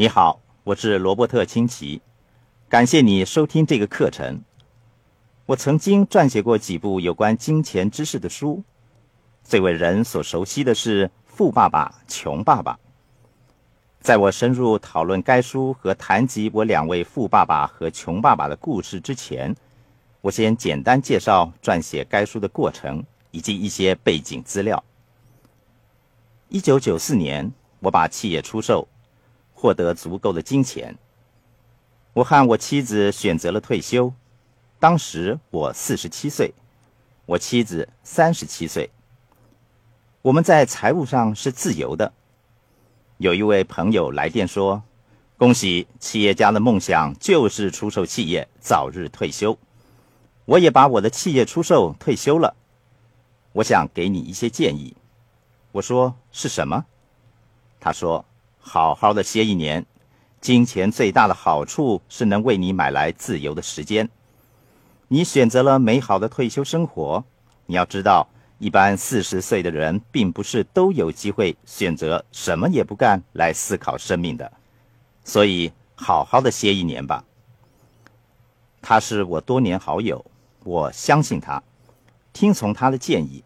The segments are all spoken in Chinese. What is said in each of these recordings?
你好，我是罗伯特清奇，感谢你收听这个课程。我曾经撰写过几部有关金钱知识的书，最为人所熟悉的是《富爸爸穷爸爸》。在我深入讨论该书和谈及我两位富爸爸和穷爸爸的故事之前，我先简单介绍撰写该书的过程以及一些背景资料。一九九四年，我把企业出售，获得足够的金钱。我和我妻子选择了退休。当时我四十七岁，我妻子三十七岁。我们在财务上是自由的。有一位朋友来电说：“恭喜企业家的梦想就是出售企业，早日退休。”我也把我的企业出售，退休了。我想给你一些建议。我说是什么？他说：“好好的歇一年。金钱最大的好处是能为你买来自由的时间。你选择了美好的退休生活。你要知道，一般四十岁的人并不是都有机会选择什么也不干来思考生命的。所以，好好的歇一年吧。”他是我多年好友，我相信他，听从他的建议。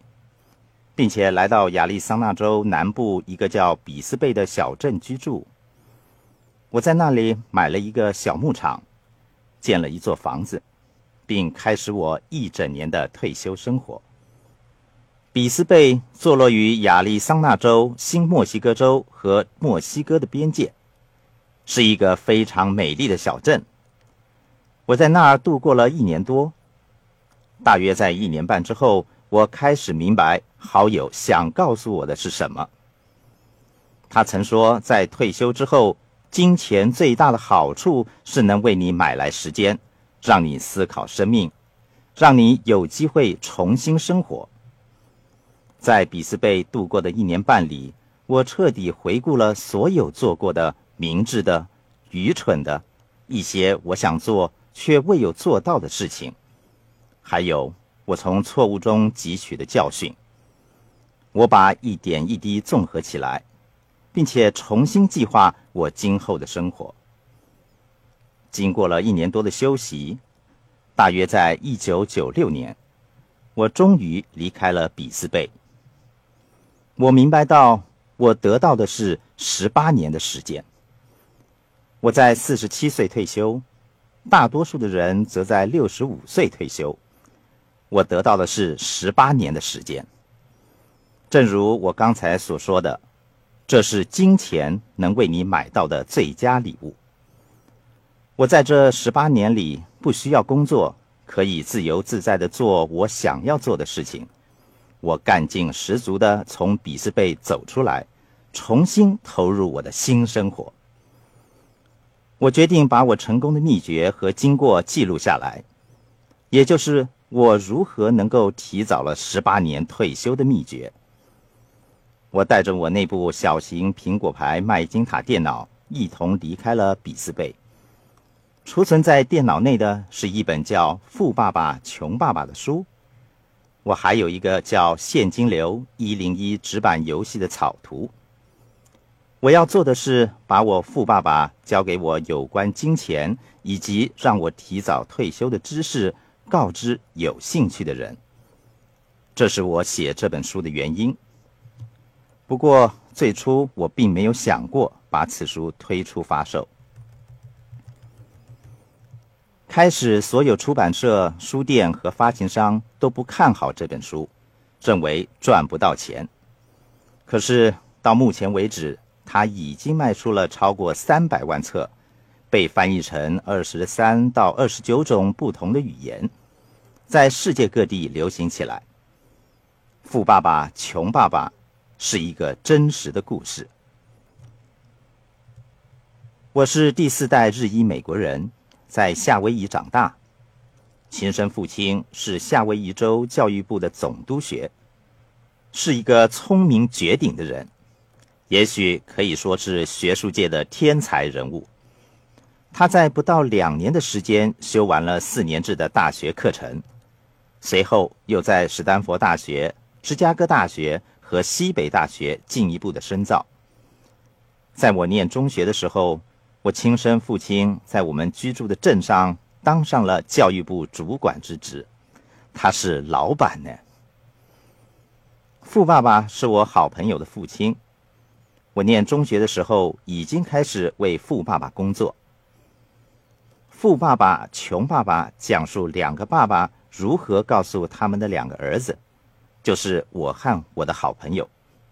并且来到亚利桑那州南部一个叫比斯贝的小镇居住。我在那里买了一个小牧场，建了一座房子，并开始我一整年的退休生活。比斯贝坐落于亚利桑那州、新墨西哥州和墨西哥的边界，是一个非常美丽的小镇。我在那儿度过了一年多。大约在一年半之后。我开始明白好友想告诉我的是什么。他曾说，在退休之后，金钱最大的好处是能为你买来时间，让你思考生命，让你有机会重新生活。在比斯贝度过的一年半里，我彻底回顾了所有做过的明智的、愚蠢的，一些我想做却未有做到的事情，还有。我从错误中汲取的教训，我把一点一滴综合起来，并且重新计划我今后的生活。经过了一年多的休息，大约在一九九六年，我终于离开了比斯贝。我明白到，我得到的是十八年的时间。我在四十七岁退休，大多数的人则在六十五岁退休。我得到的是十八年的时间。正如我刚才所说的，这是金钱能为你买到的最佳礼物。我在这十八年里不需要工作，可以自由自在的做我想要做的事情。我干劲十足的从比斯贝走出来，重新投入我的新生活。我决定把我成功的秘诀和经过记录下来，也就是。我如何能够提早了十八年退休的秘诀？我带着我那部小型苹果牌麦金塔电脑一同离开了比斯贝。储存在电脑内的是一本叫《富爸爸穷爸爸》的书。我还有一个叫《现金流一零一》纸板游戏的草图。我要做的是把我富爸爸教给我有关金钱以及让我提早退休的知识。告知有兴趣的人，这是我写这本书的原因。不过最初我并没有想过把此书推出发售。开始，所有出版社、书店和发行商都不看好这本书，认为赚不到钱。可是到目前为止，它已经卖出了超过三百万册。被翻译成二十三到二十九种不同的语言，在世界各地流行起来。富爸爸穷爸爸是一个真实的故事。我是第四代日裔美国人，在夏威夷长大，亲生父亲是夏威夷州教育部的总督学，是一个聪明绝顶的人，也许可以说是学术界的天才人物。他在不到两年的时间修完了四年制的大学课程，随后又在史丹佛大学、芝加哥大学和西北大学进一步的深造。在我念中学的时候，我亲生父亲在我们居住的镇上当上了教育部主管之职，他是老板呢。富爸爸是我好朋友的父亲，我念中学的时候已经开始为富爸爸工作。富爸爸、穷爸爸讲述两个爸爸如何告诉他们的两个儿子，就是我和我的好朋友，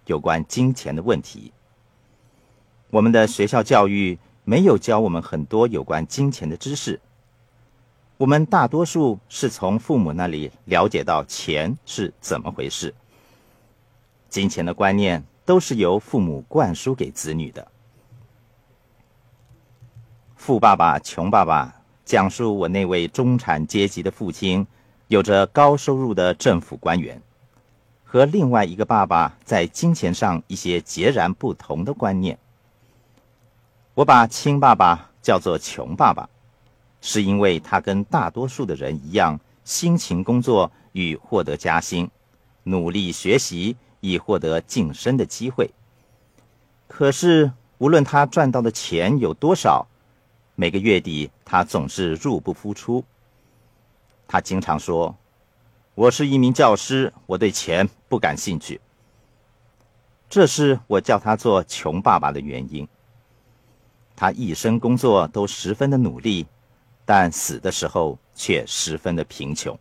有关金钱的问题。我们的学校教育没有教我们很多有关金钱的知识，我们大多数是从父母那里了解到钱是怎么回事。金钱的观念都是由父母灌输给子女的。富爸爸、穷爸爸讲述我那位中产阶级的父亲，有着高收入的政府官员，和另外一个爸爸在金钱上一些截然不同的观念。我把亲爸爸叫做穷爸爸，是因为他跟大多数的人一样，辛勤工作与获得加薪，努力学习以获得晋升的机会。可是，无论他赚到的钱有多少，每个月底，他总是入不敷出。他经常说：“我是一名教师，我对钱不感兴趣。”这是我叫他做“穷爸爸”的原因。他一生工作都十分的努力，但死的时候却十分的贫穷。